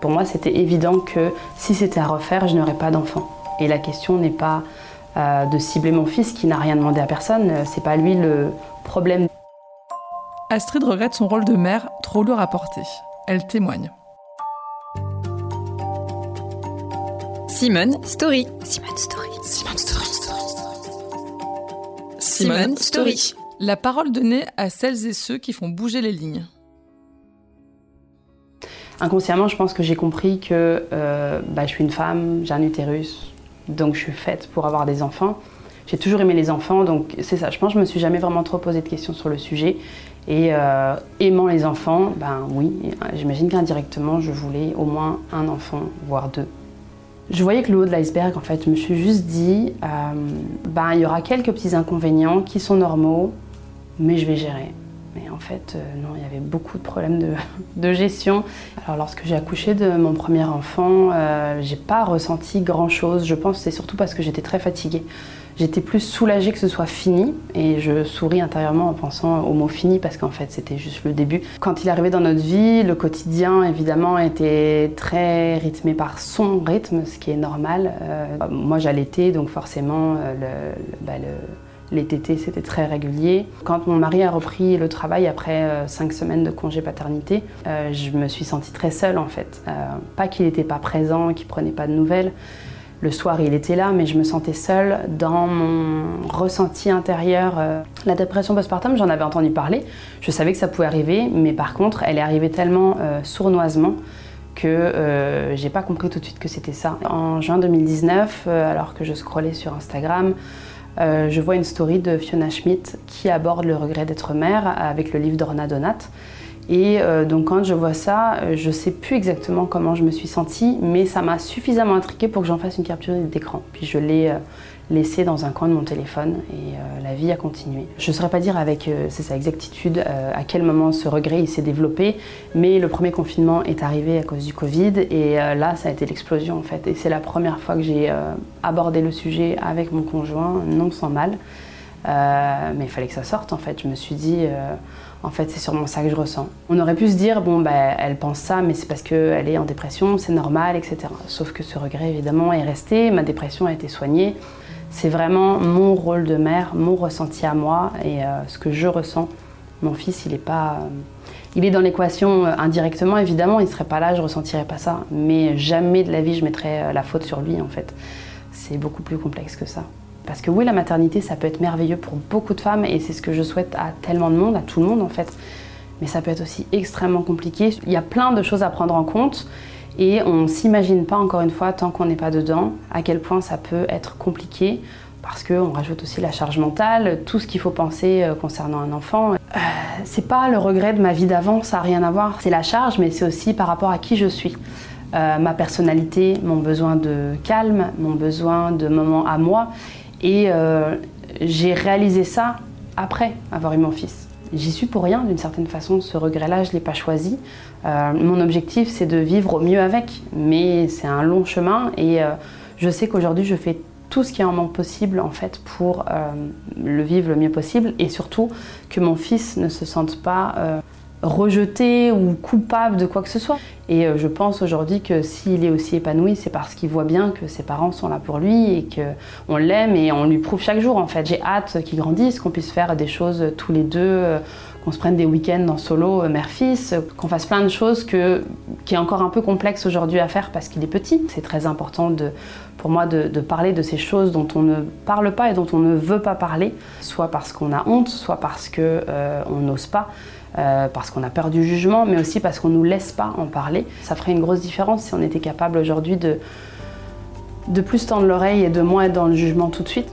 Pour moi, c'était évident que si c'était à refaire, je n'aurais pas d'enfant. Et la question n'est pas euh, de cibler mon fils qui n'a rien demandé à personne, c'est pas lui le problème. Astrid regrette son rôle de mère, trop lourd à porter. Elle témoigne. Simone Story. Simone Story. Simone Story. Simone Story. La parole donnée à celles et ceux qui font bouger les lignes. Inconsciemment, je pense que j'ai compris que euh, bah, je suis une femme, j'ai un utérus, donc je suis faite pour avoir des enfants. J'ai toujours aimé les enfants, donc c'est ça. Je pense que je me suis jamais vraiment trop posé de questions sur le sujet. Et euh, aimant les enfants, ben oui, j'imagine qu'indirectement, je voulais au moins un enfant, voire deux. Je voyais que le haut de l'iceberg, en fait, je me suis juste dit, euh, ben il y aura quelques petits inconvénients qui sont normaux, mais je vais gérer. Fait, euh, non, il y avait beaucoup de problèmes de, gestion. Alors lorsque j'ai accouché de mon premier enfant, euh, j'ai pas ressenti grand chose. Je pense c'est surtout parce que j'étais très fatiguée. J'étais plus soulagée que ce soit fini et je souris intérieurement en pensant au mot fini parce qu'en fait c'était juste le début. Quand il arrivait dans notre vie, le quotidien évidemment était très rythmé par son rythme, ce qui est normal. Euh, moi j'allaitais donc forcément le, bah, le les tétés, c'était très régulier. Quand mon mari a repris le travail après euh, cinq semaines de congé paternité, euh, je me suis sentie très seule en fait. Euh, pas qu'il n'était pas présent, qu'il prenait pas de nouvelles. Le soir, il était là, mais je me sentais seule dans mon ressenti intérieur. La dépression postpartum, j'en avais entendu parler. Je savais que ça pouvait arriver, mais par contre, elle est arrivée tellement sournoisement que j'ai pas compris tout de suite que c'était ça. En juin 2019, alors que je scrollais sur Instagram, euh, je vois une story de Fiona Schmidt qui aborde le regret d'être mère avec le livre d'Orna Donat. Et euh, donc quand je vois ça, euh, je ne sais plus exactement comment je me suis sentie, mais ça m'a suffisamment intriguée pour que j'en fasse une capture d'écran. Puis je l'ai laissé dans un coin de mon téléphone et euh, la vie a continué. Je ne saurais pas dire avec euh, sa exactitude euh, à quel moment ce regret il s'est développé, mais le premier confinement est arrivé à cause du Covid et là ça a été l'explosion en fait. Et c'est la première fois que j'ai abordé le sujet avec mon conjoint, non sans mal. mais il fallait que ça sorte en fait. Je me suis dit, en fait, c'est sûrement ça que je ressens. On aurait pu se dire, bon, bah, elle pense ça, mais c'est parce qu'elle est en dépression, c'est normal, etc. Sauf que ce regret, évidemment, est resté. Ma dépression a été soignée. C'est vraiment mon rôle de mère, mon ressenti à moi et euh, ce que je ressens. Mon fils, il est pas. Euh, il est dans l'équation euh, indirectement, évidemment, il ne serait pas là, je ressentirais pas ça. Mais jamais de la vie, je mettrais la faute sur lui, en fait. C'est beaucoup plus complexe que ça. Parce que oui, la maternité, ça peut être merveilleux pour beaucoup de femmes et c'est ce que je souhaite à tellement de monde, à tout le monde en fait. Mais ça peut être aussi extrêmement compliqué. Il y a plein de choses à prendre en compte et on ne s'imagine pas, encore une fois, tant qu'on n'est pas dedans, à quel point ça peut être compliqué parce qu'on rajoute aussi la charge mentale, tout ce qu'il faut penser euh, concernant un enfant. Euh, c'est pas le regret de ma vie d'avant, ça n'a rien à voir. C'est la charge, mais c'est aussi par rapport à qui je suis. Euh, ma personnalité, mon besoin de calme, mon besoin de moments à moi. Et j'ai réalisé ça après avoir eu mon fils. J'y suis pour rien d'une certaine façon, ce regret-là, je ne l'ai pas choisi. Euh, mon objectif, c'est de vivre au mieux avec, mais c'est un long chemin et euh, je sais qu'aujourd'hui, je fais tout ce qui est en manque possible en fait pour euh, le vivre le mieux possible et surtout que mon fils ne se sente pas rejeté ou coupable de quoi que ce soit. Et je pense aujourd'hui que s'il est aussi épanoui, c'est parce qu'il voit bien que ses parents sont là pour lui et qu'on l'aime et on lui prouve chaque jour en fait. J'ai hâte qu'il grandisse, qu'on puisse faire des choses tous les deux qu'on se prenne des week-ends en solo, euh, mère-fils, qu'on fasse plein de choses que, qui est encore un peu complexe aujourd'hui à faire parce qu'il est petit. C'est très important pour moi de, parler de ces choses dont on ne parle pas et dont on ne veut pas parler, soit parce qu'on a honte, soit parce qu'on euh, n'ose pas. Euh, parce qu'on a peur du jugement, mais aussi parce qu'on ne nous laisse pas en parler. Ça ferait une grosse différence si on était capable aujourd'hui de, de plus tendre l'oreille et de moins être dans le jugement tout de suite.